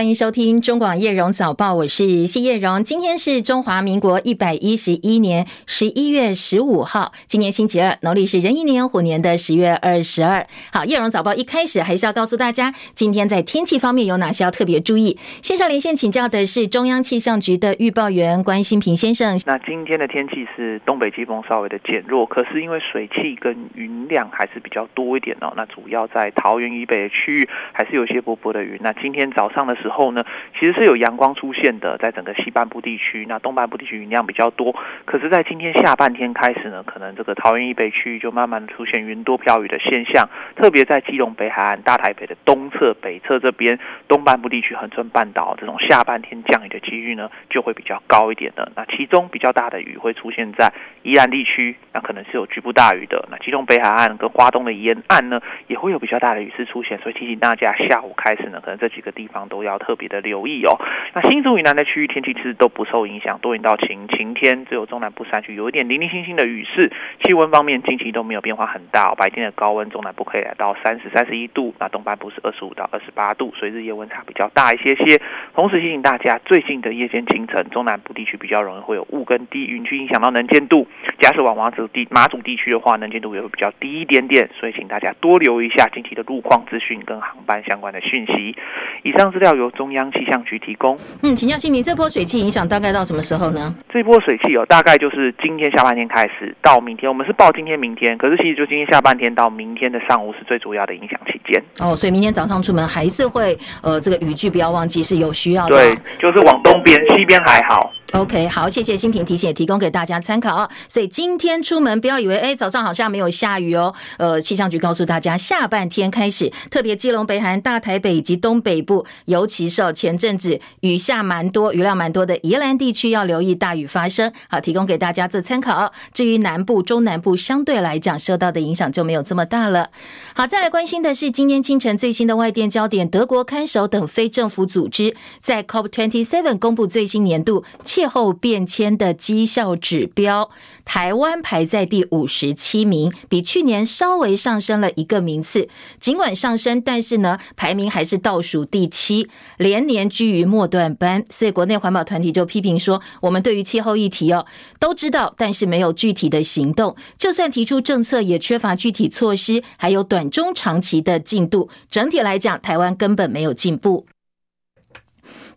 欢迎收听中广叶荣早报，我是谢叶荣。今天是中华民国一百一十一年十一月十五号，今年星期二，农历是壬寅年虎年的十月二十二。好，叶荣早报一开始还是要告诉大家，今天在天气方面有哪些要特别注意。线上连线请教的是中央气象局的预报员关心平先生。那今天的天气是东北季风稍微的减弱，可是因为水汽跟云量还是比较多一点哦。那主要在桃园以北的区域还是有些薄薄的云。那今天早上的时后呢，其实是有阳光出现的，在整个西半部地区，那东半部地区云量比较多。可是，在今天下半天开始呢，可能这个桃园以北区域就慢慢的出现云多飘雨的现象，特别在基隆北海岸、大台北的东侧、北侧这边，东半部地区、恒春半岛这种下半天降雨的几率呢，就会比较高一点的。那其中比较大的雨会出现在宜兰地区，那可能是有局部大雨的。那基隆北海岸跟花东的沿岸呢，也会有比较大的雨势出现，所以提醒大家，下午开始呢，可能这几个地方都要特别的留意哦。那新竹以南的区域天气其实都不受影响，多云到晴，晴天，只有中南部山区有一点零零星星的雨势。气温方面近期都没有变化很大，白天的高温中南部可以来到三十三十一度，那东半部是二十五到二十八度，所以日夜温差比较大一些些。同时提醒大家，最近的夜间清晨，中南部地区比较容易会有雾跟低云去影响到能见度。假使往马祖地马祖地区的话，能见度也会比较低一点点，所以请大家多留意一下近期的路况资讯跟航班相关的讯息。以上资料由中央气象局提供。嗯，请教新民，这波水汽影响大概到什么时候呢？这波水汽哦，大概就是今天下半天开始到明天。我们是报今天、明天，可是其实就今天下半天到明天的上午是最主要的影响期间。哦，所以明天早上出门还是会呃，这个雨具不要忘记是有需要的。对，就是往东边，西边还好。OK，好，谢谢新平提醒，提供给大家参考啊。所以今天出门不要以为，哎，早上好像没有下雨哦。呃，气象局告诉大家，下半天开始，特别基隆、北韩、大台北以及东北部，尤其是前阵子雨下蛮多、雨量蛮多的宜兰地区，要留意大雨发生。好，提供给大家做参考。至于南部、中南部，相对来讲受到的影响就没有这么大了。好，再来关心的是今天清晨最新的外电焦点：德国看守等非政府组织在 COP27 公布最新年度气候变迁的绩效指标，台湾排在第五十七名，比去年稍微上升了一个名次。尽管上升，但是呢，排名还是倒数第七，连年居于末段班。所以，国内环保团体就批评说，我们对于气候议题哦都知道，但是没有具体的行动。就算提出政策，也缺乏具体措施，还有短中长期的进度。整体来讲，台湾根本没有进步。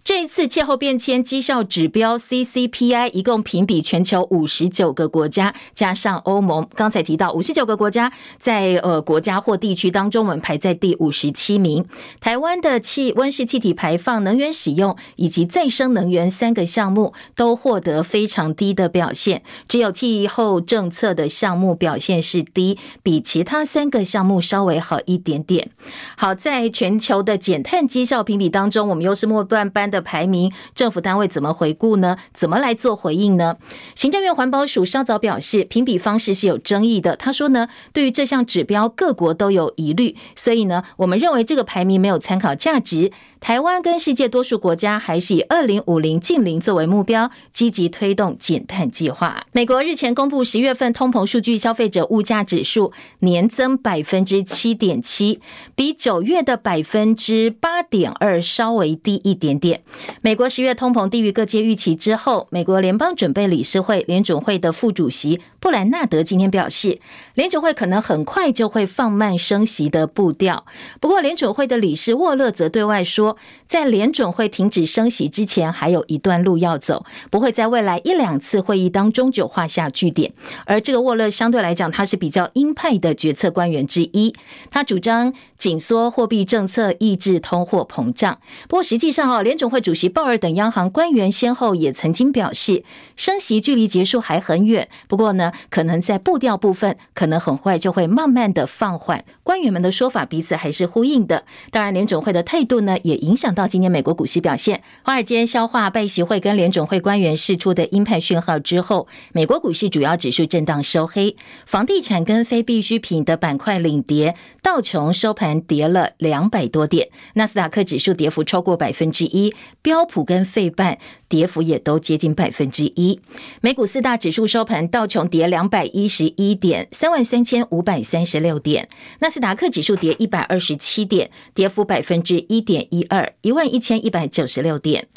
这一次气候变迁绩效指标 CCPI 一共评比全球五十九个国家，加上欧盟。刚才提到五十九个国家在呃国家或地区当中，我们排在第五十七名。台湾的气温室气体排放、能源使用以及再生能源三个项目都获得非常低的表现，只有气候政策的项目表现是低，比其他三个项目稍微好一点点。好，在全球的减碳绩效评比当中，我们又是末段班的排名，政府单位怎么回顾呢？怎么来做回应呢？行政院环保署稍早表示，评比方式是有争议的。他说呢，对于这项指标，各国都有疑虑，所以呢，我们认为这个排名没有参考价值。台湾跟世界多数国家还是以二零五零净零作为目标，积极推动减碳计划。美国日前公布十月份通膨数据，消费者物价指数年增百分之七点七，比九月的百分之八点二稍微低一点点。美国十月通膨低于各界预期之后，美国联邦准备理事会联准会的副主席布兰纳德今天表示，联准会可能很快就会放慢升息的步调。不过，联准会的理事沃勒则对外说，在联准会停止升息之前，还有一段路要走，不会在未来一两次会议当中就画下句点。而这个沃勒相对来讲，他是比较鹰派的决策官员之一，他主张紧缩货币政策，抑制通货膨胀。不过实际上，哦，联准会主席鲍尔等央行官员先后也曾经表示，升息距离结束还很远。不过呢，可能在步调部分，可能很快就会慢慢的放缓。官员们的说法彼此还是呼应的。当然，联准会的态度呢，也影响到今年美国股市表现。华尔街消化拜习会跟联准会官员释出的鹰派讯号之后，美国股市主要指数震荡收黑，房地产跟非必需品的板块领跌，道琼收盘跌了两百多点，纳斯达克指数跌幅超过百分之一，标普跟费半跌幅也都接近百分之一。美股四大指数收盘，道琼跌两百一十一点，三万三千五百三十六点；纳斯达克指数跌一百二十七点，跌幅百分之一点一二，一万一千一百九十六点。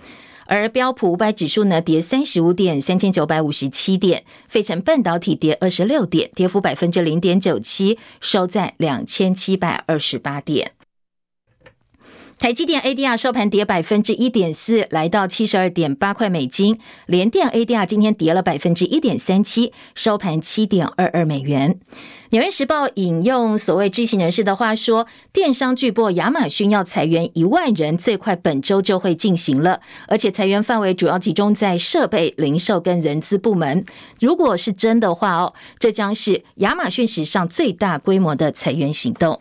而标普五百指数呢，跌三十五点，三千九百五十七点；费城半导体跌二十六点，跌幅百分之零点九七，收在两千七百二十八点。台积电 ADR 收盘跌百分之一点四，来到七十二点八块美金。联电 ADR 今天跌了百分之一点三七，收盘七点二二美元。纽约时报引用所谓知情人士的话说，电商巨擘亚马逊要裁员一万人，最快本周就会进行了，而且裁员范围主要集中在设备、零售跟人资部门。如果是真的话哦，这将是亚马逊史上最大规模的裁员行动。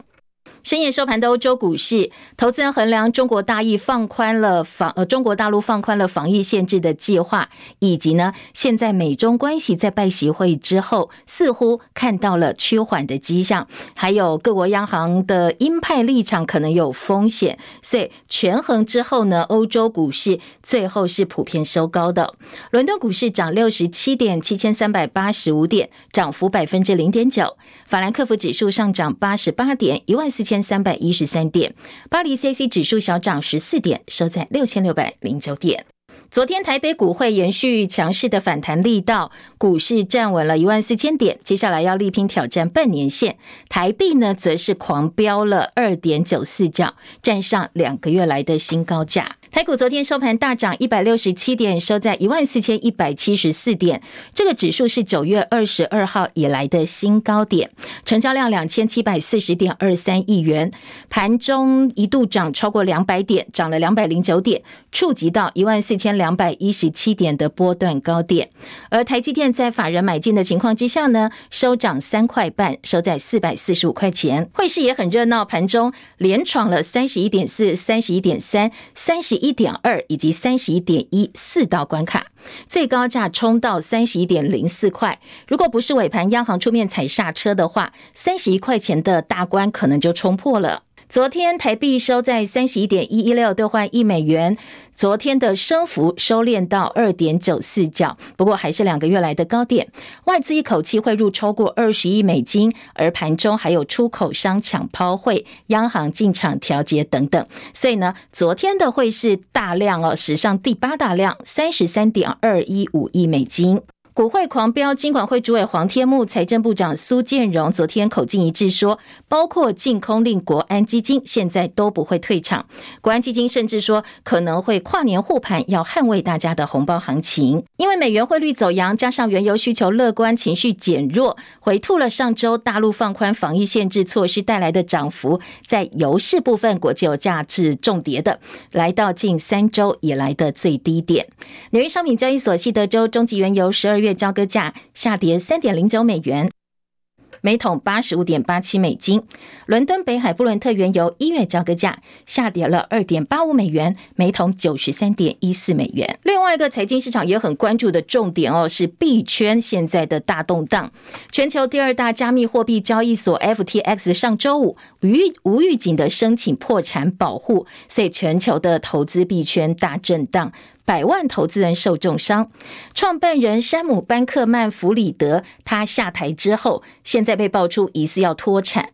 深夜收盘的欧洲股市，投资人衡量中国大疫放宽了防呃中国大陆放宽了防疫限制的计划，以及呢现在美中关系在拜习会之后似乎看到了趋缓的迹象，还有各国央行的鹰派立场可能有风险，所以权衡之后呢，欧洲股市最后是普遍收高的。伦敦股市涨六十七点，七千三百八十五点，涨幅百分之零点九。法兰克福指数上涨八十八点，一万四千三百一十三点。巴黎 c c 指数小涨十四点，收在六千六百零九点。昨天台北股会延续强势的反弹力道，股市站稳了一万四千点，接下来要力拼挑战半年线。台币呢，则是狂飙了二点九四角，站上两个月来的新高价。台股昨天收盘大涨一百六十七点，收在一万四千一百七十四点。这个指数是九月二十二号以来的新高点，成交量两千七百四十点二三亿元。盘中一度涨超过两百点，涨了两百零九点，触及到一万四千两百一十七点的波段高点。而台积电在法人买进的情况之下呢，收涨三块半，收在四百四十五块钱。汇市也很热闹，盘中连闯了三十一点四、三十一点三、三十一。一点二以及三十一点一四道关卡，最高价冲到三十一点零四块。如果不是尾盘央行出面踩刹车的话，三十一块钱的大关可能就冲破了。昨天台币收在三十一点一一六兑换一美元，昨天的升幅收敛到二点九四角，不过还是两个月来的高点。外资一口气汇入超过二十亿美金，而盘中还有出口商抢抛汇、央行进场调节等等，所以呢，昨天的汇市大量哦，史上第八大量，三十三点二一五亿美金。股汇狂飙，金管会主委黄天牧、财政部长苏建荣昨天口径一致说，包括净空令国安基金现在都不会退场。国安基金甚至说可能会跨年护盘，要捍卫大家的红包行情。因为美元汇率走扬，加上原油需求乐观，情绪减弱，回吐了上周大陆放宽防疫限制措施带来的涨幅。在油市部分，国际油价是重跌的，来到近三周以来的最低点。纽约商品交易所西德州中级原油十二月月交割价下跌三点零九美元，每桶八十五点八七美金。伦敦北海布伦特原油一月交割价下跌了二点八五美元，每桶九十三点一四美元。另外一个财经市场也很关注的重点哦，是币圈现在的大动荡。全球第二大加密货币交易所 FTX 上周五无无预警的申请破产保护，所以全球的投资币圈大震荡。百万投资人受重伤，创办人山姆·班克曼弗里德他下台之后，现在被爆出疑似要脱产。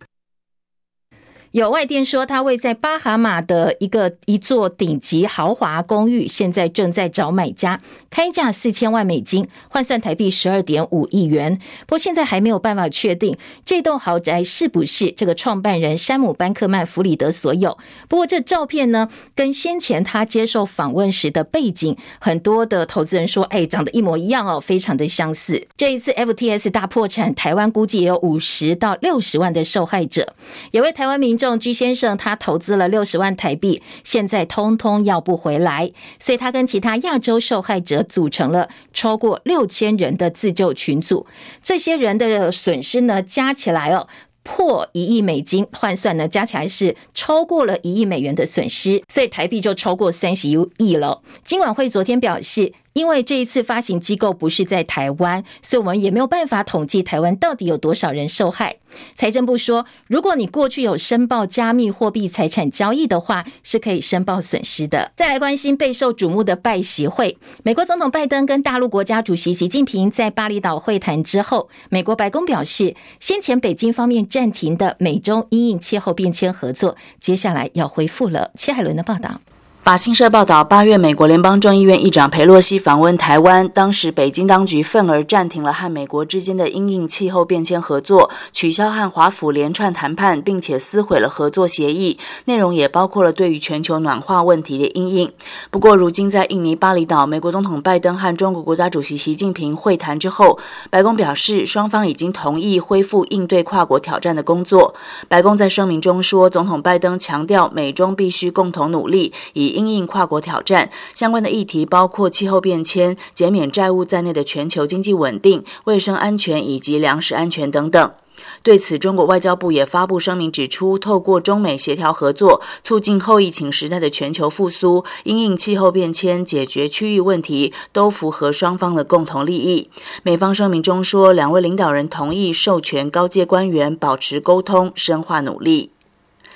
有外电说，他位在巴哈马的一个一座顶级豪华公寓，现在正在找买家，开价四千万美金，换算台币十二点五亿元。不过现在还没有办法确定这栋豪宅是不是这个创办人山姆·班克曼弗里德所有。不过这照片呢，跟先前他接受访问时的背景，很多的投资人说，哎，长得一模一样哦，非常的相似。这一次 FTS 大破产，台湾估计也有五十到六十万的受害者。有位台湾民。仲居先生，他投资了六十万台币，现在通通要不回来，所以他跟其他亚洲受害者组成了超过六千人的自救群组。这些人的损失呢，加起来哦，破一亿美金，换算呢，加起来是超过了一亿美元的损失，所以台币就超过三十亿了。金管会昨天表示，因为这一次发行机构不是在台湾，所以我们也没有办法统计台湾到底有多少人受害。财政部说，如果你过去有申报加密货币财产交易的话，是可以申报损失的。再来关心备受瞩目的拜习会，美国总统拜登跟大陆国家主席习近平在巴厘岛会谈之后，美国白宫表示，先前北京方面暂停的美中因应气候变迁合作，接下来要恢复了。切海伦的报道。法新社报道，八月美国联邦众议院议长佩洛西访问台湾，当时北京当局愤而暂停了和美国之间的因应气候变迁合作，取消和华府连串谈判，并且撕毁了合作协议，内容也包括了对于全球暖化问题的因应。不过，如今在印尼巴厘岛，美国总统拜登和中国国家主席习近平会谈之后，白宫表示双方已经同意恢复应对跨国挑战的工作。白宫在声明中说，总统拜登强调美中必须共同努力，以因应跨国挑战相关的议题，包括气候变迁、减免债务在内的全球经济稳定、卫生安全以及粮食安全等等。对此，中国外交部也发布声明指出，透过中美协调合作，促进后疫情时代的全球复苏，因应气候变迁，解决区域问题，都符合双方的共同利益。美方声明中说，两位领导人同意授权高阶官员保持沟通，深化努力。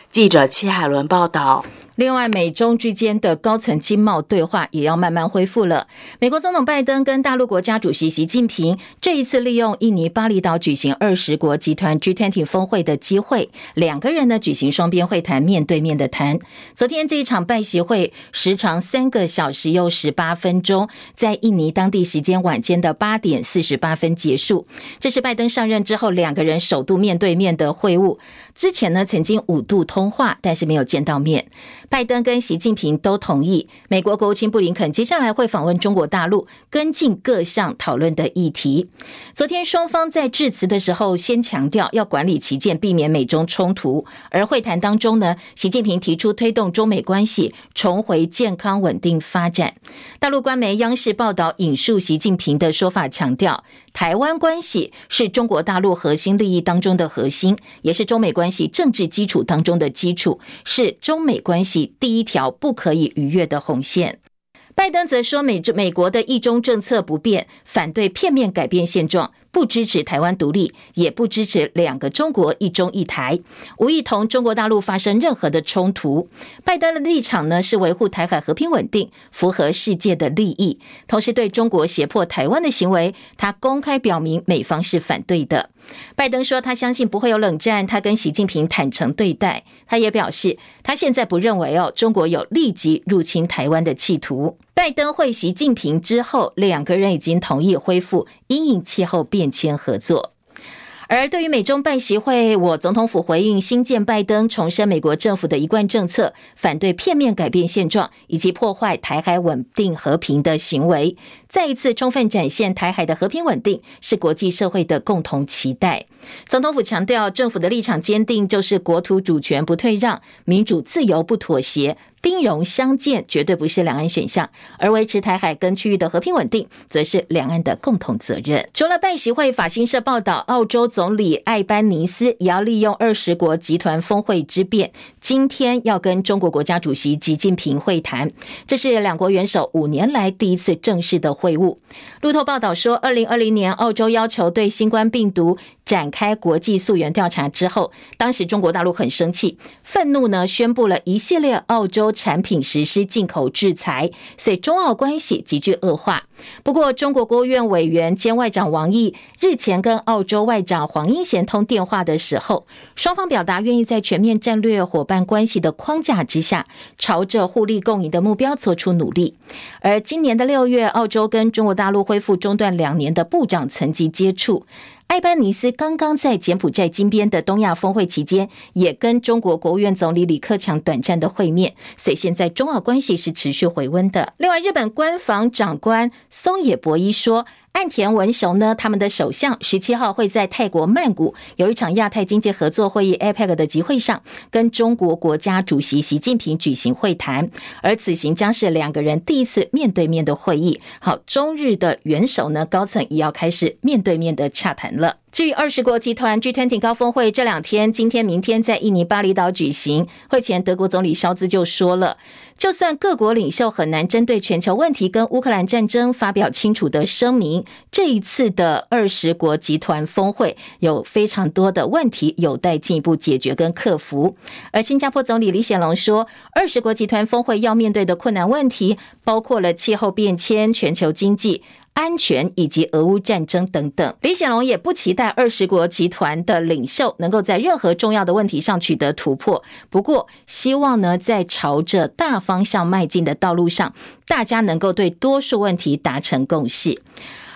记者戚海伦报道。另外，美中之间的高层经贸对话也要慢慢恢复了。美国总统拜登跟大陆国家主席习近平这一次利用印尼巴厘岛举行二十国集团 G20 峰会的机会，两个人呢举行双边会谈，面对面的谈。昨天这一场拜习会时长三个小时又十八分钟，在印尼当地时间晚间的八点四十八分结束。这是拜登上任之后两个人首度面对面的会晤。之前呢曾经五度通话，但是没有见到面。拜登跟习近平都同意，美国国务卿布林肯接下来会访问中国大陆，跟进各项讨论的议题。昨天双方在致辞的时候，先强调要管理旗舰，避免美中冲突。而会谈当中呢，习近平提出推动中美关系重回健康稳定发展。大陆官媒央视报道引述习近平的说法，强调台湾关系是中国大陆核心利益当中的核心，也是中美关系政治基础当中的基础，是中美关系。第一条不可以逾越的红线。拜登则说，美美国的一中政策不变，反对片面改变现状。不支持台湾独立，也不支持两个中国、一中一台，无意同中国大陆发生任何的冲突。拜登的立场呢，是维护台海和平稳定，符合世界的利益。同时，对中国胁迫台湾的行为，他公开表明美方是反对的。拜登说，他相信不会有冷战，他跟习近平坦诚对待。他也表示，他现在不认为哦，中国有立即入侵台湾的企图。拜登会习近平之后，两个人已经同意恢复因应气候变迁合作。而对于美中拜习会，我总统府回应新建拜登重申美国政府的一贯政策，反对片面改变现状以及破坏台海稳定和平的行为。再一次充分展现台海的和平稳定是国际社会的共同期待。总统府强调，政府的立场坚定，就是国土主权不退让，民主自由不妥协，兵戎相见绝对不是两岸选项，而维持台海跟区域的和平稳定，则是两岸的共同责任。除了拜习会，法新社报道，澳洲总理艾班尼斯也要利用二十国集团峰会之便，今天要跟中国国家主席习近平会谈，这是两国元首五年来第一次正式的会。会晤。路透报道说，二零二零年澳洲要求对新冠病毒展开国际溯源调查之后，当时中国大陆很生气，愤怒呢，宣布了一系列澳洲产品实施进口制裁，所以中澳关系急剧恶化。不过，中国国务院委员兼外长王毅日前跟澳洲外长黄英贤通电话的时候，双方表达愿意在全面战略伙伴关系的框架之下，朝着互利共赢的目标做出努力。而今年的六月，澳洲跟中国大陆恢复中断两年的部长层级接触。艾班尼斯刚刚在柬埔寨金边的东亚峰会期间，也跟中国国务院总理李克强短暂的会面，所以现在中澳关系是持续回温的。另外，日本官房长官松野博一说。岸田文雄呢，他们的首相十七号会在泰国曼谷有一场亚太经济合作会议 （APEC） 的集会上，跟中国国家主席习近平举行会谈，而此行将是两个人第一次面对面的会议。好，中日的元首呢，高层也要开始面对面的洽谈了。至于二十国集团 G20 高峰会这两天，今天、明天在印尼巴厘岛举行。会前，德国总理肖兹就说了，就算各国领袖很难针对全球问题跟乌克兰战争发表清楚的声明，这一次的二十国集团峰会有非常多的问题有待进一步解决跟克服。而新加坡总理李显龙说，二十国集团峰会要面对的困难问题包括了气候变迁、全球经济。安全以及俄乌战争等等，李显龙也不期待二十国集团的领袖能够在任何重要的问题上取得突破。不过，希望呢，在朝着大方向迈进的道路上，大家能够对多数问题达成共识。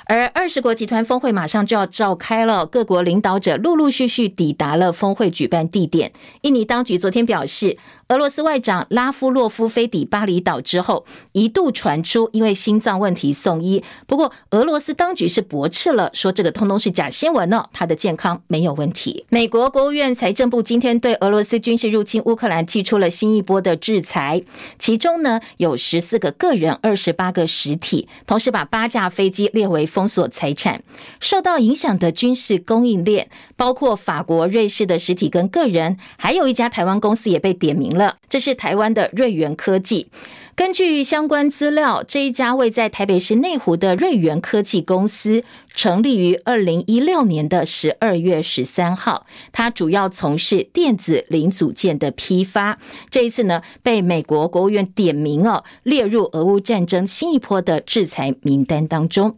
而二十国集团峰会马上就要召开了，各国领导者陆陆续续抵达了峰会举办地点。印尼当局昨天表示，俄罗斯外长拉夫洛夫飞抵巴厘岛之后，一度传出因为心脏问题送医。不过，俄罗斯当局是驳斥了，说这个通通是假新闻呢，他的健康没有问题。美国国务院财政部今天对俄罗斯军事入侵乌克兰提出了新一波的制裁，其中呢有十四个个人、二十八个实体，同时把八架飞机列为封锁财产。受到影响的军事供应链包括法国、瑞士的实体跟个人，还有一家台湾公司也被点名。了，这是台湾的瑞元科技。根据相关资料，这一家位在台北市内湖的瑞元科技公司，成立于二零一六年的十二月十三号。它主要从事电子零组件的批发。这一次呢，被美国国务院点名哦，列入俄乌战争新一波的制裁名单当中。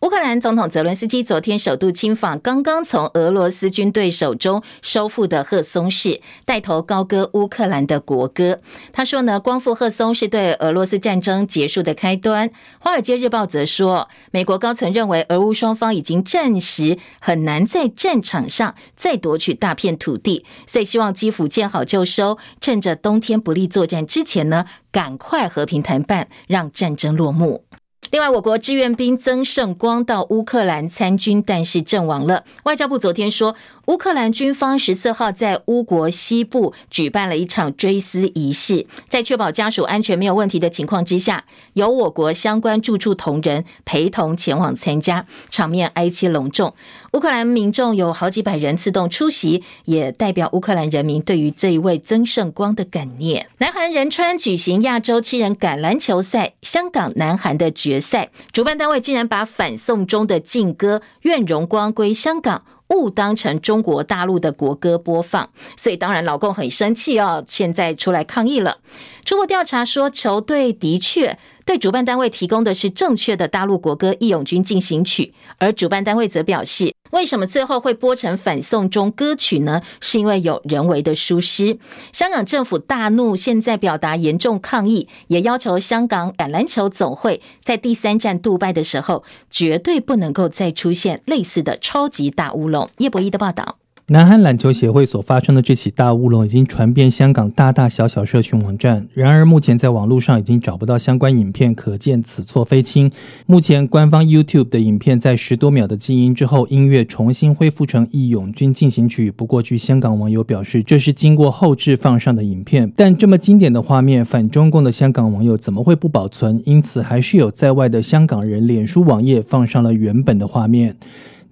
乌克兰总统泽伦斯基昨天首度亲访刚刚从俄罗斯军队手中收复的赫松市，带头高歌乌克兰的国歌。他说呢，光复赫松是对俄罗斯战争结束的开端。华尔街日报则说，美国高层认为俄乌双方已经暂时很难在战场上再夺取大片土地，所以希望基辅见好就收，趁着冬天不利作战之前呢，赶快和平谈判，让战争落幕。另外，我国志愿兵曾胜光到乌克兰参军，但是阵亡了。外交部昨天说，乌克兰军方十四号在乌国西部举办了一场追思仪式，在确保家属安全没有问题的情况之下，由我国相关驻处同仁陪同前往参加，场面哀戚隆重。乌克兰民众有好几百人自动出席，也代表乌克兰人民对于这一位曾圣光的感念。南韩仁川举行亚洲七人橄榄球赛，香港南韩的决赛，主办单位竟然把反送中的劲歌《愿荣光归香港》误当成中国大陆的国歌播放，所以当然老公很生气哦，现在出来抗议了。初步调查说，球队的确。对主办单位提供的是正确的大陆国歌《义勇军进行曲》，而主办单位则表示，为什么最后会播成反送中歌曲呢？是因为有人为的疏失。香港政府大怒，现在表达严重抗议，也要求香港橄榄球总会在第三站杜拜的时候，绝对不能够再出现类似的超级大乌龙。叶博弈的报道。南韩篮球协会所发生的这起大乌龙已经传遍香港大大小小社群网站，然而目前在网络上已经找不到相关影片，可见此错非轻。目前官方 YouTube 的影片在十多秒的静音之后，音乐重新恢复成《义勇军进行曲》。不过，据香港网友表示，这是经过后置放上的影片。但这么经典的画面，反中共的香港网友怎么会不保存？因此，还是有在外的香港人脸书网页放上了原本的画面。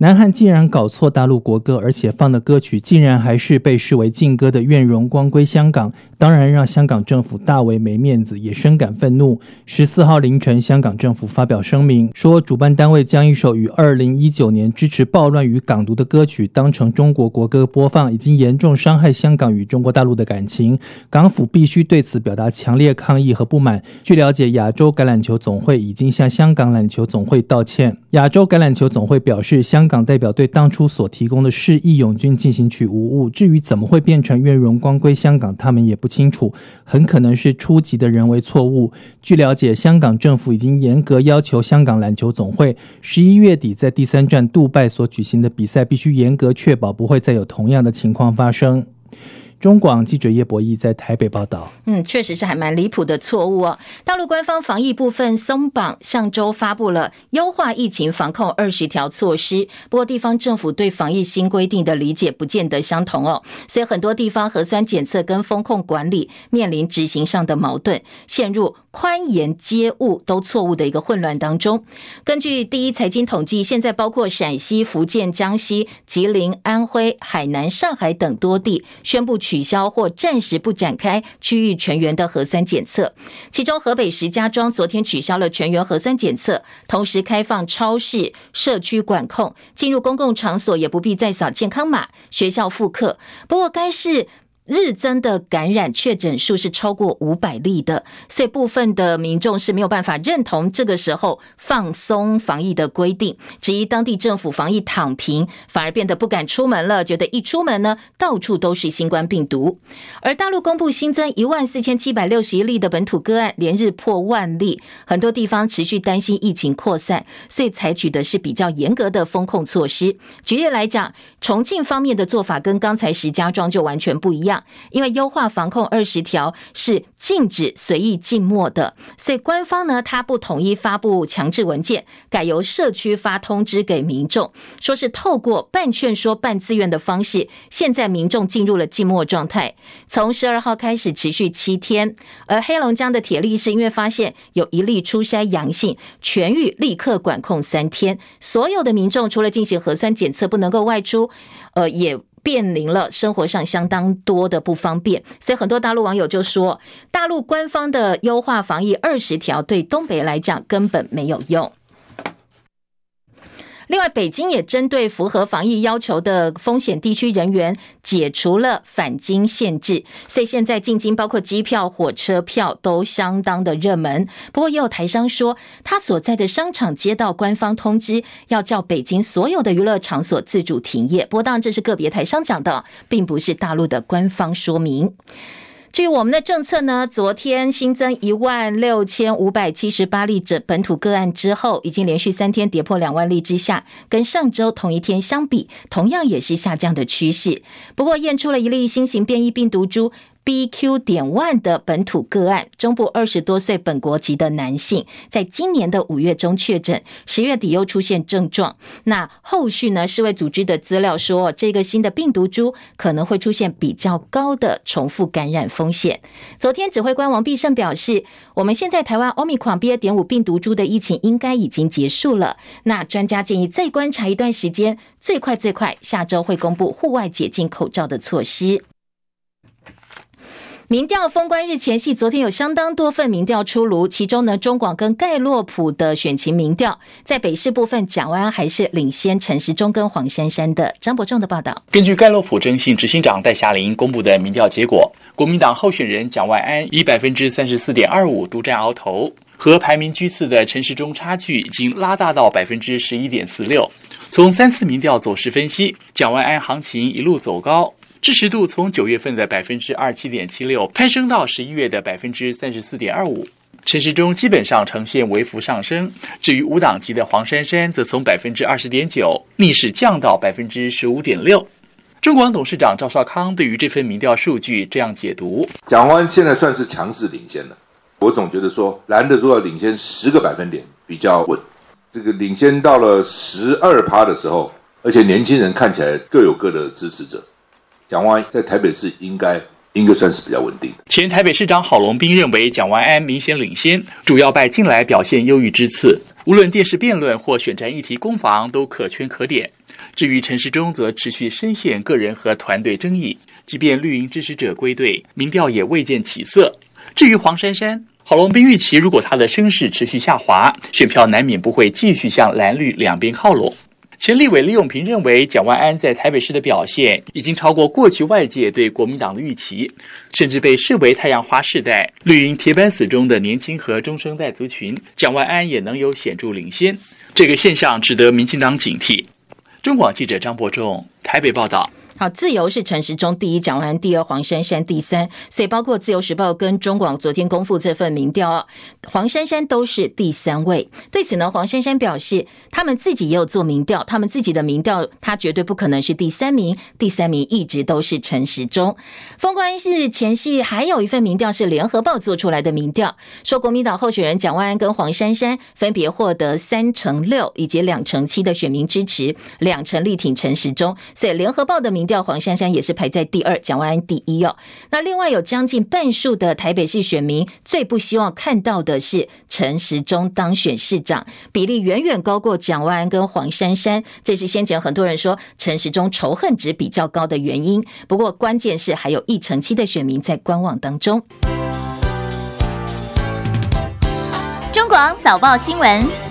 南韩竟然搞错大陆国歌，而且放的歌曲竟然还是被视为禁歌的《愿荣光归香港》。当然让香港政府大为没面子，也深感愤怒。十四号凌晨，香港政府发表声明说，主办单位将一首于二零一九年支持暴乱与港独的歌曲当成中国国歌播放，已经严重伤害香港与中国大陆的感情。港府必须对此表达强烈抗议和不满。据了解，亚洲橄榄球总会已经向香港榄球总会道歉。亚洲橄榄球总会表示，香港代表队当初所提供的是《义勇军进行曲》无误。至于怎么会变成《愿荣光归香港》，他们也不。清楚，很可能是初级的人为错误。据了解，香港政府已经严格要求香港篮球总会，十一月底在第三站杜拜所举行的比赛，必须严格确保不会再有同样的情况发生。中广记者叶博弈在台北报道。嗯，确实是还蛮离谱的错误哦。大陆官方防疫部分松绑，上周发布了优化疫情防控二十条措施。不过，地方政府对防疫新规定的理解不见得相同哦，所以很多地方核酸检测跟风控管理面临执行上的矛盾，陷入宽严接误都错误的一个混乱当中。根据第一财经统计，现在包括陕西、福建、江西、吉林、安徽、海南、上海等多地宣布取消或暂时不展开区域全员的核酸检测，其中河北石家庄昨天取消了全员核酸检测，同时开放超市、社区管控，进入公共场所也不必再扫健康码，学校复课。不过该市。日增的感染确诊数是超过五百例的，所以部分的民众是没有办法认同这个时候放松防疫的规定，质疑当地政府防疫躺平，反而变得不敢出门了，觉得一出门呢，到处都是新冠病毒。而大陆公布新增一万四千七百六十一例的本土个案，连日破万例，很多地方持续担心疫情扩散，所以采取的是比较严格的封控措施。举例来讲，重庆方面的做法跟刚才石家庄就完全不一样。因为优化防控二十条是禁止随意静默的，所以官方呢，他不统一发布强制文件，改由社区发通知给民众，说是透过半劝说半自愿的方式，现在民众进入了静默状态，从十二号开始持续七天。而黑龙江的铁力是因为发现有一例出筛阳性，全域立刻管控三天，所有的民众除了进行核酸检测不能够外出，呃，也。面临了生活上相当多的不方便，所以很多大陆网友就说，大陆官方的优化防疫二十条对东北来讲根本没有用。另外，北京也针对符合防疫要求的风险地区人员解除了返京限制，所以现在进京包括机票、火车票都相当的热门。不过，也有台商说，他所在的商场接到官方通知，要叫北京所有的娱乐场所自主停业。不过，当然这是个别台商讲的，并不是大陆的官方说明。据我们的政策呢，昨天新增一万六千五百七十八例者本土个案之后，已经连续三天跌破两万例之下，跟上周同一天相比，同样也是下降的趋势。不过验出了一例新型变异病毒株。BQ. 点 one 的本土个案，中部二十多岁本国籍的男性，在今年的五月中确诊，十月底又出现症状。那后续呢？世卫组织的资料说，这个新的病毒株可能会出现比较高的重复感染风险。昨天指挥官王必胜表示，我们现在台湾 Omicron BA. 点五病毒株的疫情应该已经结束了。那专家建议再观察一段时间，最快最快下周会公布户外解禁口罩的措施。民调封关日前夕，昨天有相当多份民调出炉，其中呢，中广跟盖洛普的选情民调，在北市部分，蒋万安还是领先陈时中跟黄珊珊的。张伯仲的报道，根据盖洛普征信执行长戴夏玲公布的民调结果，国民党候选人蒋万安以百分之三十四点二五独占鳌头，和排名居次的陈时中差距已经拉大到百分之十一点四六。从三次民调走势分析，蒋万安行情一路走高。支持度从九月份的百分之二七点七六攀升到十一月的百分之三十四点二五，陈时中基本上呈现微幅上升。至于无党籍的黄珊珊，则从百分之二十点九逆势降到百分之十五点六。中广董事长赵少康对于这份民调数据这样解读：蒋万现在算是强势领先了。我总觉得说蓝的如果领先十个百分点比较稳，这个领先到了十二趴的时候，而且年轻人看起来各有各的支持者。蒋万安在台北市应该应该算是比较稳定的。前台北市长郝龙斌认为，蒋万安明显领先，主要拜近来表现优异之赐。无论电视辩论或选战议题攻防，都可圈可点。至于陈时中，则持续深陷个人和团队争议，即便绿营支持者归队，民调也未见起色。至于黄珊珊，郝龙斌预期，如果他的声势持续下滑，选票难免不会继续向蓝绿两边靠拢。前立委李永平认为，蒋万安在台北市的表现已经超过过去外界对国民党的预期，甚至被视为太阳花世代绿营铁板死中的年轻和中生代族群，蒋万安也能有显著领先，这个现象值得民进党警惕。中广记者张伯仲台北报道。好，自由是陈时中第一，蒋万安第二，黄珊珊第三，所以包括自由时报跟中广昨天公布这份民调，黄珊珊都是第三位。对此呢，黄珊珊表示，他们自己也有做民调，他们自己的民调，他绝对不可能是第三名，第三名一直都是陈时中。封关是前夕，还有一份民调是联合报做出来的民调，说国民党候选人蒋万安跟黄珊珊分别获得三成六以及两成七的选民支持，两成力挺陈时中。所以联合报的民调，黄珊珊也是排在第二，蒋万安第一哦。那另外有将近半数的台北市选民最不希望看到的是陈时中当选市长，比例远远高过蒋万安跟黄珊珊。这是先前很多人说陈时中仇恨值比较高的原因。不过关键是还有一成七的选民在观望当中。中广早报新闻。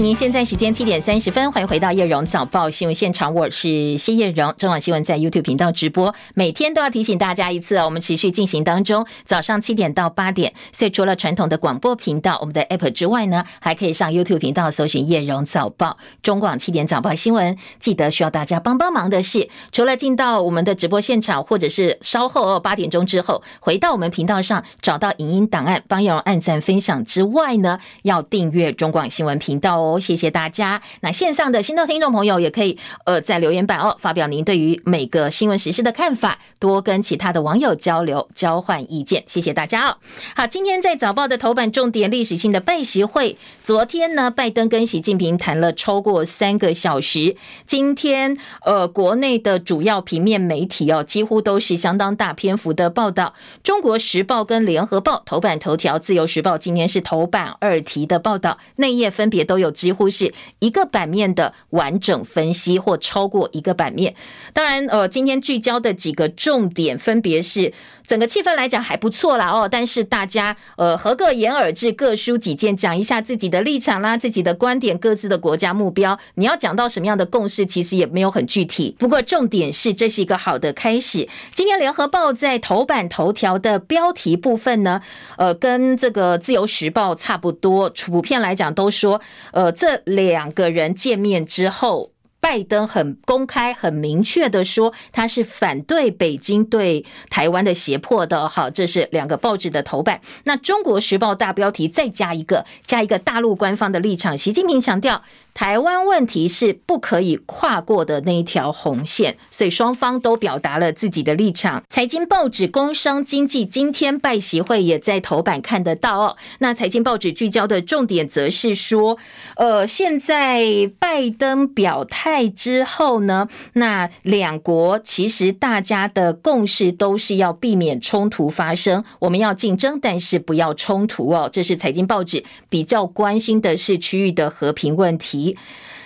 您，现在时间七点三十分，欢迎回到叶荣早报新闻现场，我是谢叶荣。中广新闻在 YouTube 频道直播，每天都要提醒大家一次哦，我们持续进行当中，早上七点到八点。所以除了传统的广播频道，我们的 App 之外呢，还可以上 YouTube 频道搜寻叶荣早报、中广七点早报新闻。记得需要大家帮帮忙的是，除了进到我们的直播现场，或者是稍后哦八点钟之后回到我们频道上找到影音档案，帮叶荣按赞分享之外呢，要订阅中广新闻频道。哦，谢谢大家。那线上的新到听众朋友也可以呃在留言板哦发表您对于每个新闻时事的看法，多跟其他的网友交流交换意见。谢谢大家哦。好，今天在早报的头版重点历史性的拜习会，昨天呢拜登跟习近平谈了超过三个小时。今天呃国内的主要平面媒体哦几乎都是相当大篇幅的报道，中国时报跟联合报头版头条，自由时报今天是头版二题的报道，内页分别都有。几乎是一个版面的完整分析，或超过一个版面。当然，呃，今天聚焦的几个重点分别是。整个气氛来讲还不错啦哦，但是大家呃合个言而至，各抒己见，讲一下自己的立场啦，自己的观点，各自的国家目标。你要讲到什么样的共识，其实也没有很具体。不过重点是，这是一个好的开始。今天联合报在头版头条的标题部分呢，呃，跟这个自由时报差不多，普遍来讲都说，呃，这两个人见面之后。拜登很公开、很明确的说，他是反对北京对台湾的胁迫的。好，这是两个报纸的头版。那《中国时报》大标题再加一个，加一个大陆官方的立场。习近平强调。台湾问题是不可以跨过的那一条红线，所以双方都表达了自己的立场。财经报纸《工商经济》今天拜习会也在头版看得到哦。那财经报纸聚焦的重点则是说，呃，现在拜登表态之后呢，那两国其实大家的共识都是要避免冲突发生，我们要竞争，但是不要冲突哦。这是财经报纸比较关心的是区域的和平问题。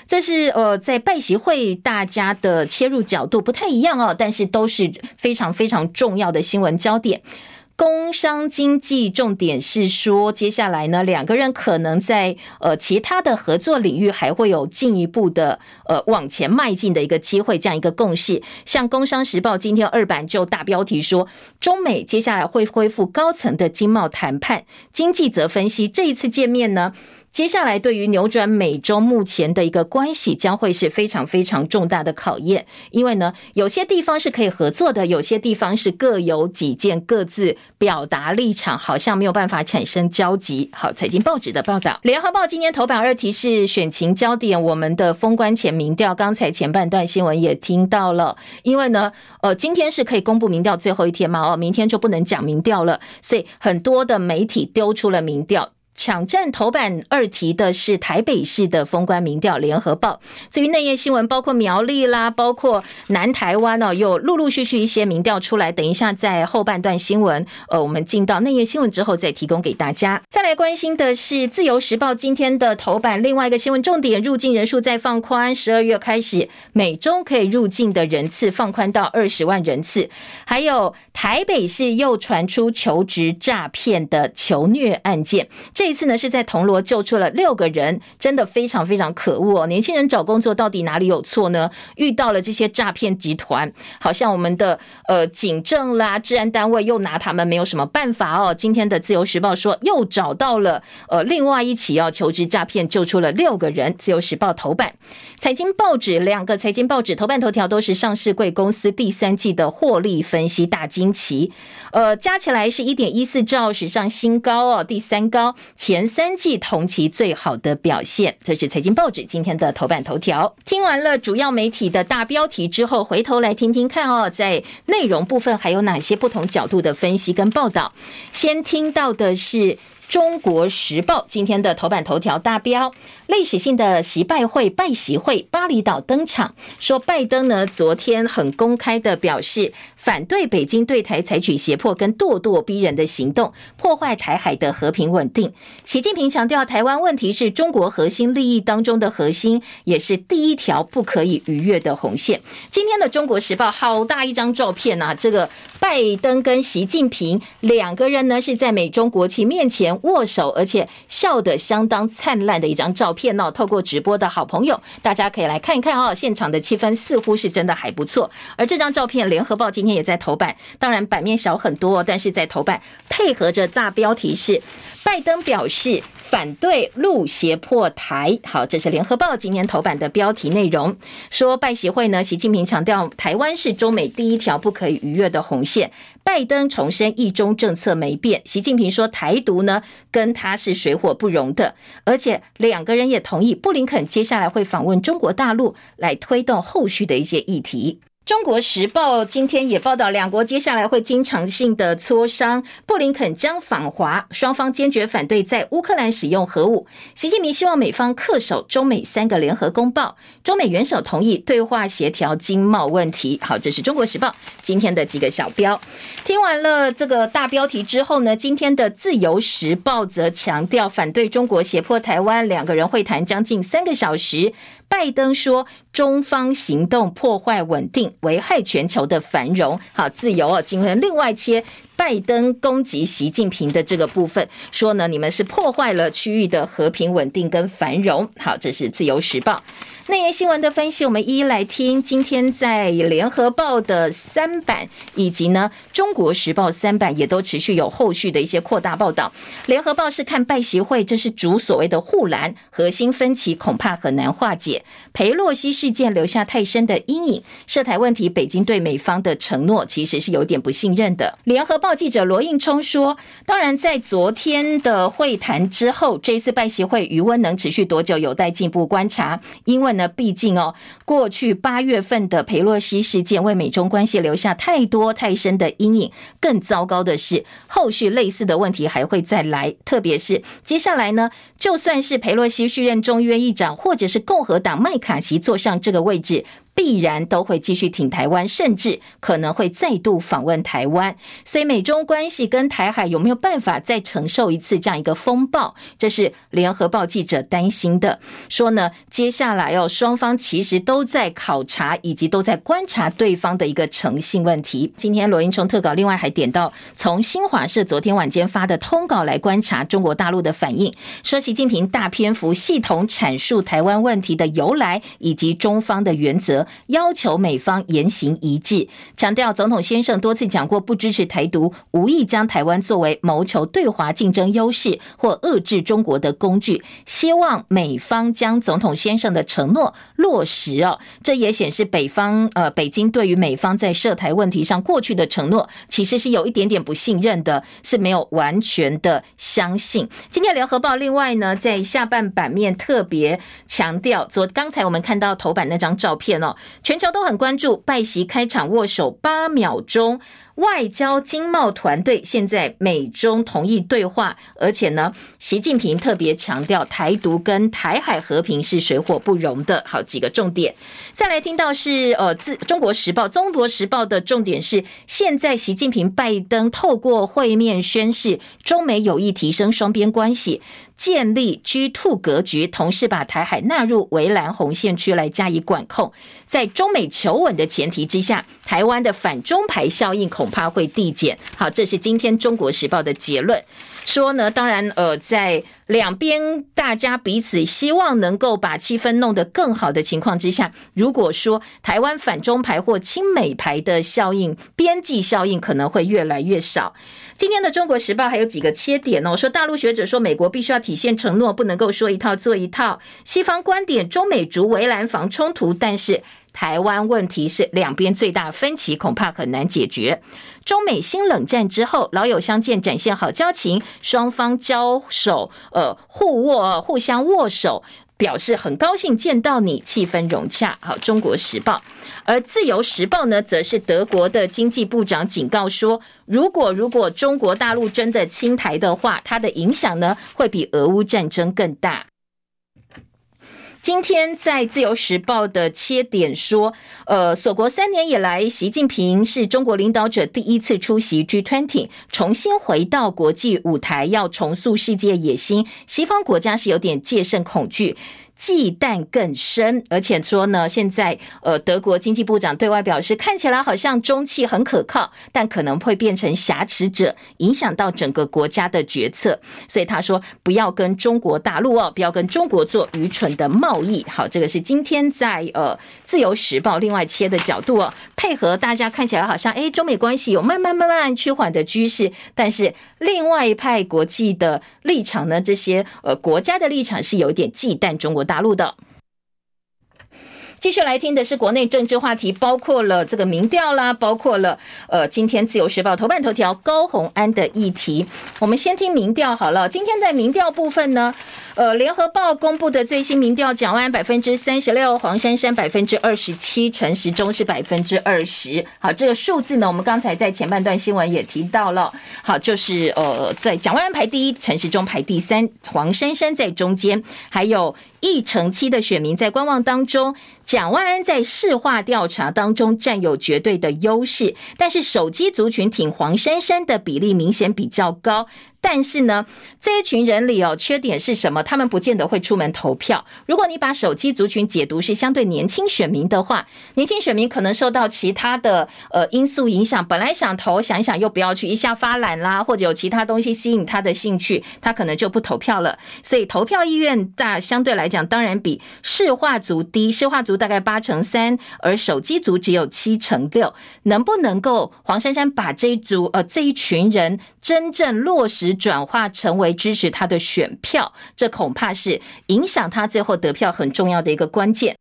这是呃，在拜习会大家的切入角度不太一样哦，但是都是非常非常重要的新闻焦点。工商经济重点是说，接下来呢，两个人可能在呃其他的合作领域还会有进一步的呃往前迈进的一个机会，这样一个共识。像《工商时报》今天二版就大标题说，中美接下来会恢复高层的经贸谈判。经济则分析这一次见面呢。接下来，对于扭转美中目前的一个关系，将会是非常非常重大的考验。因为呢，有些地方是可以合作的，有些地方是各有己见，各自表达立场，好像没有办法产生交集。好，财经报纸的报道，《联合报》今天头版二题是选情焦点，我们的封关前民调。刚才前半段新闻也听到了，因为呢，呃，今天是可以公布民调最后一天嘛，哦，明天就不能讲民调了，所以很多的媒体丢出了民调。抢占头版二题的是台北市的封关民调，联合报。至于内页新闻，包括苗栗啦，包括南台湾哦，又陆陆续续一些民调出来。等一下在后半段新闻，呃，我们进到内页新闻之后再提供给大家。再来关心的是自由时报今天的头版，另外一个新闻重点，入境人数再放宽，十二月开始每周可以入境的人次放宽到二十万人次。还有台北市又传出求职诈骗的求虐案件。这一次呢是在铜锣救出了六个人，真的非常非常可恶哦！年轻人找工作到底哪里有错呢？遇到了这些诈骗集团，好像我们的呃警政啦、治安单位又拿他们没有什么办法哦。今天的自由时报说又找到了呃另外一起要求职诈骗，救出了六个人。自由时报头版，财经报纸两个财经报纸头版头条都是上市贵公司第三季的获利分析大惊奇，呃，加起来是一点一四兆，史上新高哦，第三高，前三季同期最好的表现。这是财经报纸今天的头版头条。听完了主要媒体的大标题之后，回头来听听看哦，在内容部分还有哪些不同角度的分析跟报道。先听到的是。中国时报今天的头版头条大标：历史性的习拜会拜习会，巴厘岛登场。说拜登呢，昨天很公开的表示，反对北京对台采取胁迫跟咄咄逼人的行动，破坏台海的和平稳定。习近平强调，台湾问题是中国核心利益当中的核心，也是第一条不可以逾越的红线。今天的中国时报好大一张照片啊，这个拜登跟习近平两个人呢，是在美中国旗面前。握手，而且笑得相当灿烂的一张照片哦。透过直播的好朋友，大家可以来看一看哦。现场的气氛似乎是真的还不错。而这张照片，《联合报》今天也在头版，当然版面小很多，但是在头版配合着大标题是拜登表示。反对陆胁迫台，好，这是联合报今天头版的标题内容。说拜协会呢，习近平强调台湾是中美第一条不可以逾越的红线。拜登重申一中政策没变。习近平说台独呢跟他是水火不容的，而且两个人也同意布林肯接下来会访问中国大陆，来推动后续的一些议题。中国时报今天也报道，两国接下来会经常性的磋商，布林肯将访华，双方坚决反对在乌克兰使用核武。习近平希望美方恪守中美三个联合公报，中美元首同意对话协调经贸问题。好，这是中国时报今天的几个小标。听完了这个大标题之后呢，今天的自由时报则强调反对中国胁迫台湾，两个人会谈将近三个小时。拜登说，中方行动破坏稳定，危害全球的繁荣。好，自由哦，今天另外切拜登攻击习近平的这个部分，说呢，你们是破坏了区域的和平稳定跟繁荣。好，这是自由时报。内页新闻的分析，我们一一来听。今天在联合报的三版以及呢中国时报三版也都持续有后续的一些扩大报道。联合报是看拜习会，这是主所谓的护栏，核心分歧恐怕很难化解。裴洛西事件留下太深的阴影，涉台问题，北京对美方的承诺其实是有点不信任的。联合报记者罗应聪说：“当然，在昨天的会谈之后，这一次拜习会余温能持续多久，有待进一步观察，因为。”呢毕竟哦，过去八月份的裴洛西事件为美中关系留下太多太深的阴影。更糟糕的是，后续类似的问题还会再来。特别是接下来呢，就算是裴洛西续任众议院议长，或者是共和党麦卡锡坐上这个位置。必然都会继续挺台湾，甚至可能会再度访问台湾。所以美中关系跟台海有没有办法再承受一次这样一个风暴？这是联合报记者担心的。说呢，接下来哦，双方其实都在考察以及都在观察对方的一个诚信问题。今天罗英聪特稿另外还点到，从新华社昨天晚间发的通稿来观察中国大陆的反应，说习近平大篇幅系统阐述台湾问题的由来以及中方的原则。要求美方言行一致，强调总统先生多次讲过不支持台独，无意将台湾作为谋求对华竞争优势或遏制中国的工具。希望美方将总统先生的承诺落实哦。这也显示北方呃北京对于美方在涉台问题上过去的承诺，其实是有一点点不信任的，是没有完全的相信。今天联合报另外呢，在下半版面特别强调，昨刚才我们看到头版那张照片哦。全球都很关注拜习开场握手八秒钟。外交经贸团队现在美中同意对话，而且呢，习近平特别强调台独跟台海和平是水火不容的。好几个重点，再来听到是呃自中国时报，中国时报的重点是现在习近平拜登透过会面宣示中美有意提升双边关系，建立 G two 格局，同时把台海纳入围栏红线区来加以管控。在中美求稳的前提之下，台湾的反中牌效应。恐怕会递减。好，这是今天《中国时报》的结论。说呢，当然，呃，在两边大家彼此希望能够把气氛弄得更好的情况之下，如果说台湾反中牌或亲美牌的效应、边际效应可能会越来越少。今天的《中国时报》还有几个切点哦，说大陆学者说美国必须要体现承诺，不能够说一套做一套。西方观点，中美筑围栏防冲突，但是。台湾问题是两边最大分歧，恐怕很难解决。中美新冷战之后，老友相见，展现好交情，双方交手，呃，互握，互相握手，表示很高兴见到你，气氛融洽。好，《中国时报》，而《自由时报》呢，则是德国的经济部长警告说，如果如果中国大陆真的侵台的话，它的影响呢，会比俄乌战争更大。今天在《自由时报》的切点说，呃，锁国三年以来，习近平是中国领导者第一次出席 G20，重新回到国际舞台，要重塑世界野心。西方国家是有点戒慎恐惧。忌惮更深，而且说呢，现在呃，德国经济部长对外表示，看起来好像中企很可靠，但可能会变成挟持者，影响到整个国家的决策。所以他说，不要跟中国大陆哦，不要跟中国做愚蠢的贸易。好，这个是今天在呃《自由时报》另外切的角度哦，配合大家看起来好像哎，中美关系有慢慢慢慢趋缓的趋势，但是另外一派国际的立场呢，这些呃国家的立场是有点忌惮中国大陆的，继续来听的是国内政治话题，包括了这个民调啦，包括了呃，今天自由时报头版头条高虹安的议题。我们先听民调好了，今天在民调部分呢。呃，联合报公布的最新民调，蒋万安百分之三十六，黄珊珊百分之二十七，陈时中是百分之二十。好，这个数字呢，我们刚才在前半段新闻也提到了。好，就是呃，在蒋万安排第一，陈时中排第三，黄珊珊在中间，还有一成七的选民在观望当中。蒋万安在市话调查当中占有绝对的优势，但是手机族群挺黄珊珊的比例明显比较高。但是呢，这一群人里哦，缺点是什么？他们不见得会出门投票。如果你把手机族群解读是相对年轻选民的话，年轻选民可能受到其他的呃因素影响，本来想投，想一想又不要去，一下发懒啦，或者有其他东西吸引他的兴趣，他可能就不投票了。所以投票意愿大，相对来讲当然比市话族低，市话族大概八成三，而手机族只有七成六。能不能够黄珊珊把这一组呃这一群人真正落实？转化成为支持他的选票，这恐怕是影响他最后得票很重要的一个关键。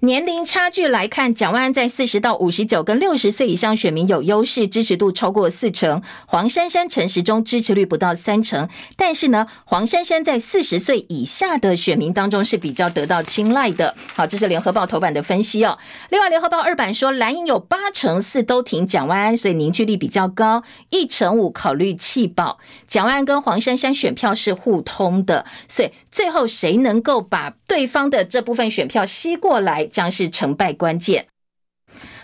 年龄差距来看，蒋万安在四十到五十九跟六十岁以上选民有优势，支持度超过四成。黄珊珊、陈时中支持率不到三成，但是呢，黄珊珊在四十岁以下的选民当中是比较得到青睐的。好，这是联合报头版的分析哦。另外，联合报二版说，蓝营有八成四都挺蒋万安，所以凝聚力比较高。一成五考虑弃保，蒋万安跟黄珊珊选票是互通的，所以最后谁能够把对方的这部分选票吸过来？将是成败关键。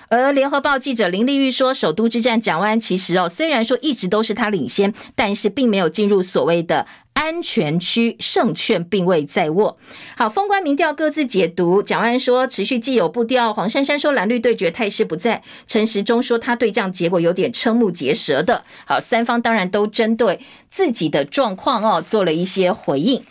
而联合报记者林丽玉说，首都之战，蒋万安其实哦，虽然说一直都是他领先，但是并没有进入所谓的安全区，胜券并未在握。好，封关民调各自解读，蒋万安说持续既有步调，黄珊珊说蓝绿对决态势不在，陈时中说他对这样结果有点瞠目结舌的。好，三方当然都针对自己的状况哦，做了一些回应。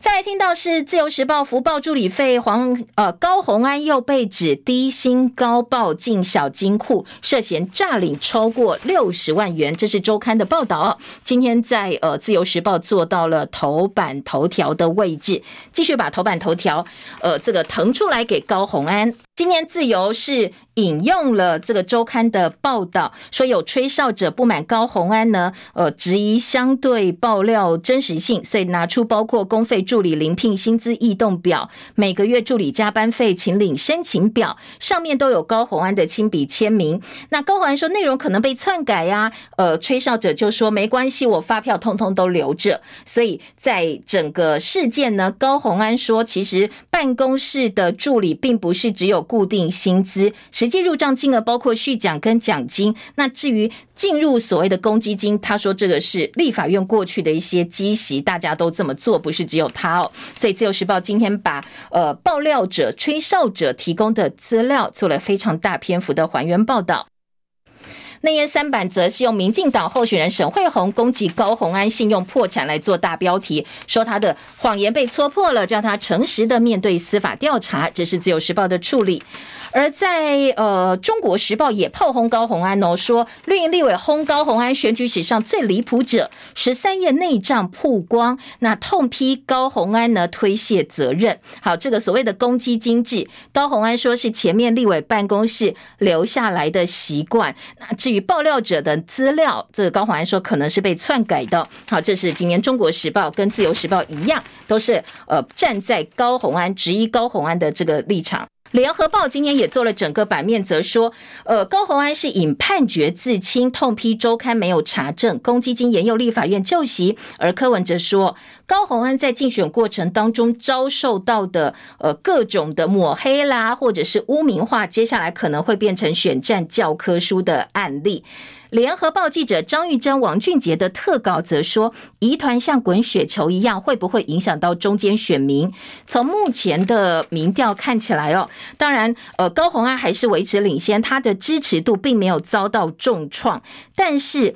再来听到是自由时报福报助理费黄呃高红安又被指低薪高报进小金库，涉嫌诈领超过六十万元，这是周刊的报道。今天在呃自由时报做到了头版头条的位置，继续把头版头条呃这个腾出来给高红安。今年自由是引用了这个周刊的报道，说有吹哨者不满高虹安呢，呃，质疑相对爆料真实性，所以拿出包括公费助理临聘薪资异动表、每个月助理加班费请领申请表，上面都有高虹安的亲笔签名。那高虹安说内容可能被篡改呀，呃，吹哨者就说没关系，我发票通通都留着。所以在整个事件呢，高虹安说其实办公室的助理并不是只有。固定薪资，实际入账金额包括续奖跟奖金。那至于进入所谓的公积金，他说这个是立法院过去的一些积习，大家都这么做，不是只有他哦。所以自由时报今天把呃爆料者、吹哨者提供的资料做了非常大篇幅的还原报道。内页三版则是用民进党候选人沈慧红攻击高红安信用破产来做大标题，说他的谎言被戳破了，叫他诚实的面对司法调查。这是自由时报的处理。而在呃，《中国时报》也炮轰高虹安哦，说绿营立委轰高虹安选举史上最离谱者，十三页内账曝光，那痛批高虹安呢推卸责任。好，这个所谓的公积金制，高虹安说是前面立委办公室留下来的习惯。那至于爆料者的资料，这个高虹安说可能是被篡改的。好，这是今年《中国时报》跟《自由时报》一样，都是呃站在高虹安质疑高虹安的这个立场。联合报今天也做了整个版面，则说，呃，高洪安是引判决自清，痛批周刊没有查证，公积金延用立法院旧席。而柯文哲说，高虹安在竞选过程当中遭受到的呃各种的抹黑啦，或者是污名化，接下来可能会变成选战教科书的案例。联合报记者张玉珍、王俊杰的特稿则说，疑团像滚雪球一样，会不会影响到中间选民？从目前的民调看起来哦，当然，呃，高虹安还是维持领先，他的支持度并没有遭到重创，但是。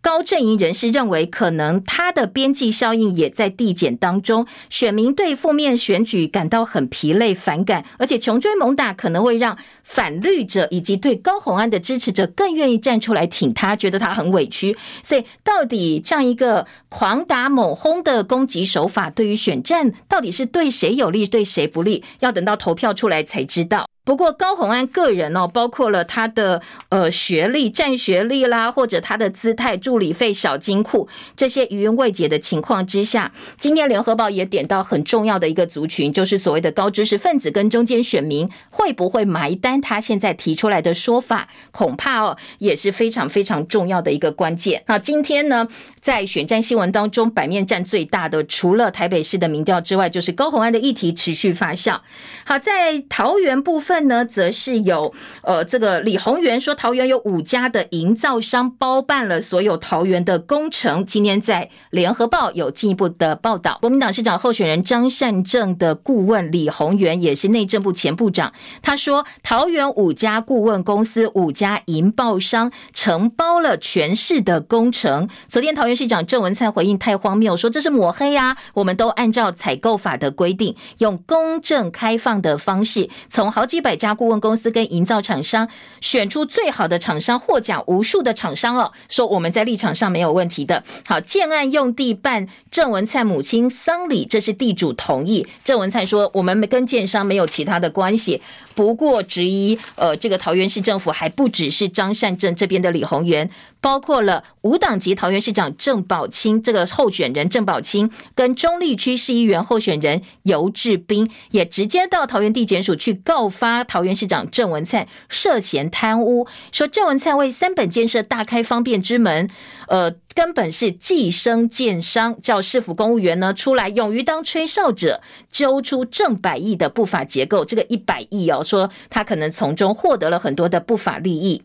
高阵营人士认为，可能他的边际效应也在递减当中，选民对负面选举感到很疲累、反感，而且穷追猛打可能会让反绿者以及对高虹安的支持者更愿意站出来挺他，觉得他很委屈。所以，到底这样一个狂打猛轰的攻击手法，对于选战到底是对谁有利、对谁不利，要等到投票出来才知道。不过高虹安个人哦，包括了他的呃学历、战学历啦，或者他的姿态、助理费、小金库这些余音未解的情况之下，今天联合报也点到很重要的一个族群，就是所谓的高知识分子跟中间选民会不会埋单？他现在提出来的说法，恐怕哦也是非常非常重要的一个关键。那今天呢，在选战新闻当中，版面占最大的，除了台北市的民调之外，就是高虹安的议题持续发酵。好，在桃园部分。呢，则是有呃，这个李鸿源说，桃园有五家的营造商包办了所有桃园的工程。今天在联合报有进一步的报道。国民党市长候选人张善政的顾问李鸿源也是内政部前部长，他说，桃园五家顾问公司、五家营造商承包了全市的工程。昨天桃园市长郑文灿回应太荒谬，说这是抹黑啊！我们都按照采购法的规定，用公正开放的方式，从好几百。百家顾问公司跟营造厂商选出最好的厂商，获奖无数的厂商哦，说我们在立场上没有问题的。好，建案用地办郑文灿母亲丧礼，这是地主同意。郑文灿说，我们跟建商没有其他的关系。不过质疑，呃，这个桃园市政府还不只是张善政这边的李宏源，包括了无党籍桃园市长郑宝清这个候选人郑宝清，跟中立区市议员候选人游志斌，也直接到桃园地检署去告发桃园市长郑文灿涉嫌贪污，说郑文灿为三本建设大开方便之门，呃。根本是寄生建商，叫市府公务员呢出来，勇于当吹哨者，揪出正百亿的不法结构。这个一百亿哦，说他可能从中获得了很多的不法利益。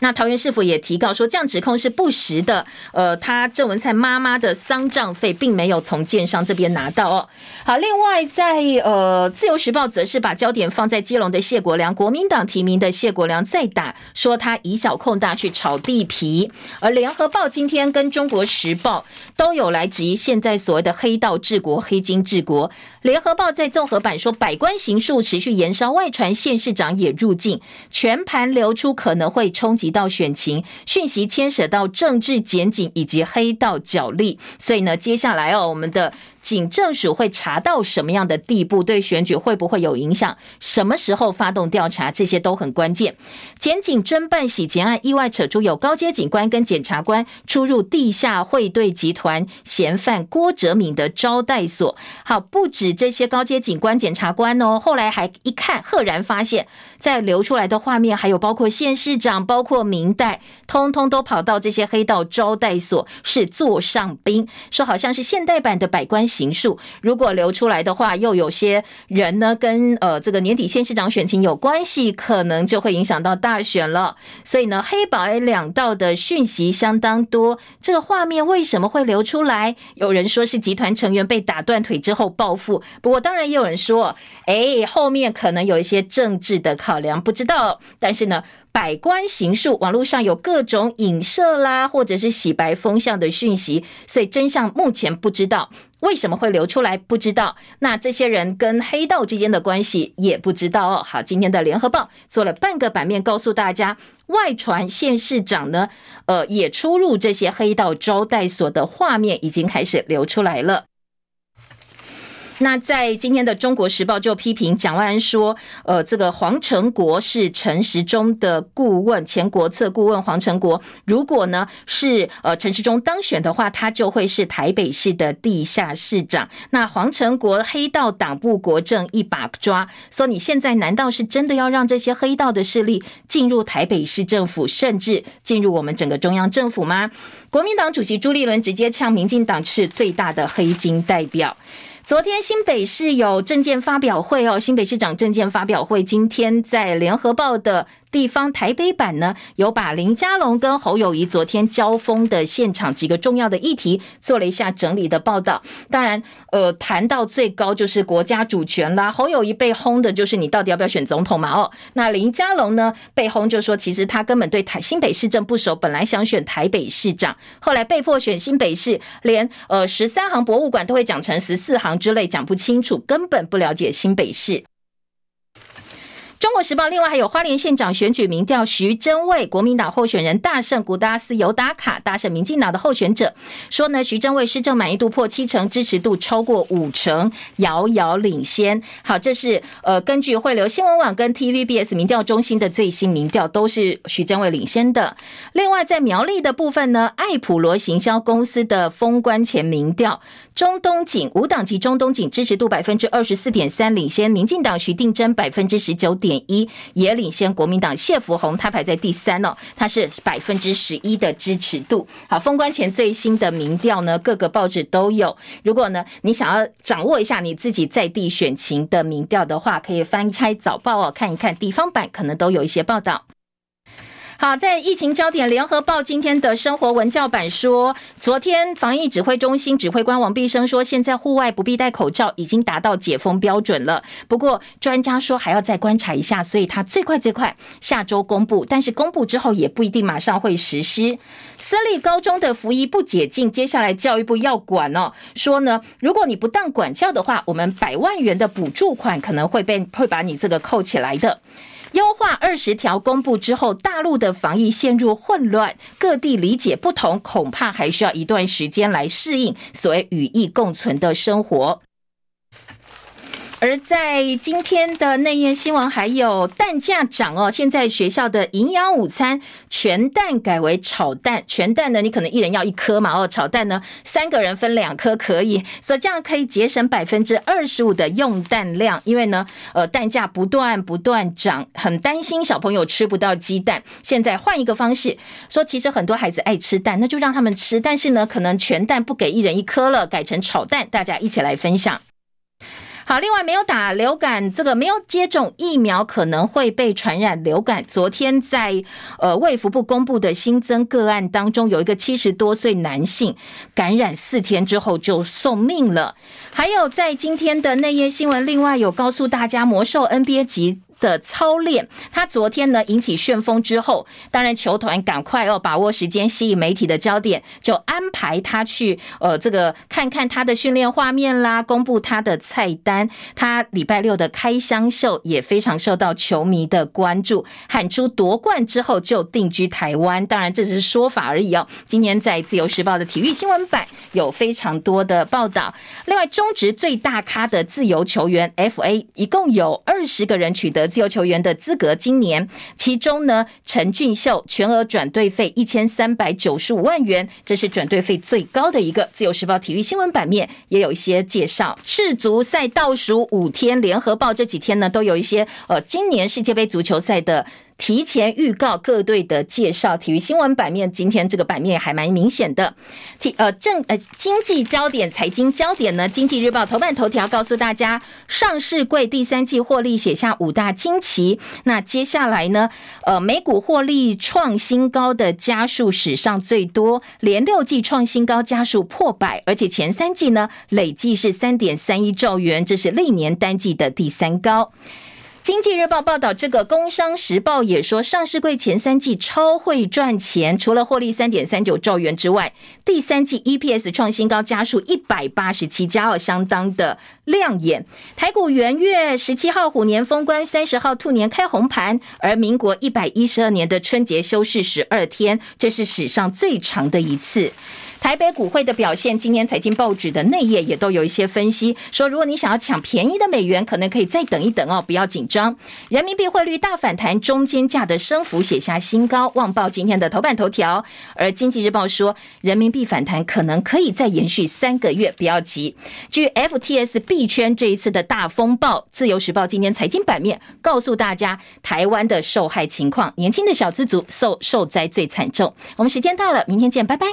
那桃园市府也提告说，这样指控是不实的。呃，他郑文灿妈妈的丧葬费并没有从建商这边拿到哦。好，另外在呃自由时报则是把焦点放在基隆的谢国良，国民党提名的谢国良再打，说他以小控大去炒地皮。而联合报今天跟中国时报都有来质疑现在所谓的黑道治国、黑金治国。联合报在综合版说，百官行数持续延烧，外传县市长也入境，全盘流出可能会冲击到选情，讯息牵涉到政治检警以及黑道角力，所以呢，接下来哦，我们的。警政署会查到什么样的地步？对选举会不会有影响？什么时候发动调查？这些都很关键。检警侦办洗钱案，意外扯出有高阶警官跟检察官出入地下汇兑集团嫌犯郭哲敏的招待所。好，不止这些高阶警官、检察官哦，后来还一看，赫然发现，在流出来的画面，还有包括县市长、包括民代，通通都跑到这些黑道招待所，是座上宾，说好像是现代版的百官。行数如果流出来的话，又有些人呢跟呃这个年底县市长选情有关系，可能就会影响到大选了。所以呢，黑白两道的讯息相当多。这个画面为什么会流出来？有人说是集团成员被打断腿之后报复，不过当然也有人说，哎，后面可能有一些政治的考量，不知道。但是呢。百官行述，网络上有各种影射啦，或者是洗白风向的讯息，所以真相目前不知道。为什么会流出来？不知道。那这些人跟黑道之间的关系也不知道哦。好，今天的联合报做了半个版面，告诉大家，外传县市长呢，呃，也出入这些黑道招待所的画面已经开始流出来了。那在今天的《中国时报》就批评蒋万安说，呃，这个黄成国是陈时中的顾问，前国策顾问黄成国，如果呢是呃陈时中当选的话，他就会是台北市的地下市长。那黄成国黑道党部国政一把抓，说你现在难道是真的要让这些黑道的势力进入台北市政府，甚至进入我们整个中央政府吗？国民党主席朱立伦直接呛民进党是最大的黑金代表。昨天新北市有政见发表会哦，新北市长政见发表会，今天在联合报的。地方台北版呢，有把林佳龙跟侯友宜昨天交锋的现场几个重要的议题做了一下整理的报道。当然，呃，谈到最高就是国家主权啦。侯友宜被轰的就是你到底要不要选总统嘛？哦，那林佳龙呢被轰就说，其实他根本对台新北市政不熟，本来想选台北市长，后来被迫选新北市，连呃十三行博物馆都会讲成十四行之类，讲不清楚，根本不了解新北市。中国时报另外还有花莲县长选举民调，徐榛蔚国民党候选人大胜古达斯尤打卡，大胜民进党的候选者说呢，徐榛蔚施政满意度破七成，支持度超过五成，遥遥领先。好，这是呃根据汇流新闻网跟 TVBS 民调中心的最新民调，都是徐榛蔚领先的。另外在苗栗的部分呢，爱普罗行销公司的封关前民调，中东锦无党籍中东锦支持度百分之二十四点三，领先民进党徐定真百分之十九点。一也领先国民党谢福洪，他排在第三哦，他是百分之十一的支持度。好，封关前最新的民调呢，各个报纸都有。如果呢，你想要掌握一下你自己在地选情的民调的话，可以翻开早报哦，看一看地方版，可能都有一些报道。好，在疫情焦点，联合报今天的生活文教版说，昨天防疫指挥中心指挥官王必生说，现在户外不必戴口罩，已经达到解封标准了。不过专家说还要再观察一下，所以他最快最快下周公布，但是公布之后也不一定马上会实施。私立高中的服仪不解禁，接下来教育部要管哦，说呢，如果你不当管教的话，我们百万元的补助款可能会被会把你这个扣起来的。优化二十条公布之后，大陆的防疫陷入混乱，各地理解不同，恐怕还需要一段时间来适应所谓与疫共存的生活。而在今天的内页新闻，还有蛋价涨哦。现在学校的营养午餐全蛋改为炒蛋，全蛋呢，你可能一人要一颗嘛哦。炒蛋呢，三个人分两颗可以，所以这样可以节省百分之二十五的用蛋量。因为呢，呃，蛋价不断不断涨，很担心小朋友吃不到鸡蛋。现在换一个方式说，其实很多孩子爱吃蛋，那就让他们吃。但是呢，可能全蛋不给一人一颗了，改成炒蛋，大家一起来分享。好，另外没有打流感，这个没有接种疫苗可能会被传染流感。昨天在呃卫福部公布的新增个案当中，有一个七十多岁男性感染四天之后就送命了。还有在今天的内页新闻，另外有告诉大家魔兽 NBA 级。的操练，他昨天呢引起旋风之后，当然球团赶快要把握时间，吸引媒体的焦点，就安排他去呃这个看看他的训练画面啦，公布他的菜单。他礼拜六的开箱秀也非常受到球迷的关注，喊出夺冠之后就定居台湾。当然这只是说法而已哦。今天在自由时报的体育新闻版有非常多的报道。另外，中职最大咖的自由球员 FA 一共有二十个人取得。自由球员的资格，今年其中呢，陈俊秀全额转队费一千三百九十五万元，这是转队费最高的一个。自由时报体育新闻版面也有一些介绍。世足赛倒数五天，联合报这几天呢都有一些呃，今年世界杯足球赛的。提前预告各队的介绍，体育新闻版面今天这个版面还蛮明显的。体呃政呃经济焦点、财经焦点呢？经济日报头版头条告诉大家，上市柜第三季获利写下五大惊奇。那接下来呢？呃，美股获利创新高的家数史上最多，连六季创新高，家数破百，而且前三季呢累计是三点三一兆元，这是历年单季的第三高。经济日报报道，这个工商时报也说，上市柜前三季超会赚钱，除了获利三点三九兆元之外，第三季 EPS 创新高，加数一百八十七家哦，相当的亮眼。台股元月十七号虎年封关，三十号兔年开红盘，而民国一百一十二年的春节休市十二天，这是史上最长的一次。台北股汇的表现，今天财经报纸的内页也都有一些分析，说如果你想要抢便宜的美元，可能可以再等一等哦，不要紧张。人民币汇率大反弹，中间价的升幅写下新高，旺报今天的头版头条。而经济日报说，人民币反弹可能可以再延续三个月，不要急。据 FTS 币圈这一次的大风暴，自由时报今天财经版面告诉大家，台湾的受害情况，年轻的小资族受受灾最惨重。我们时间到了，明天见，拜拜。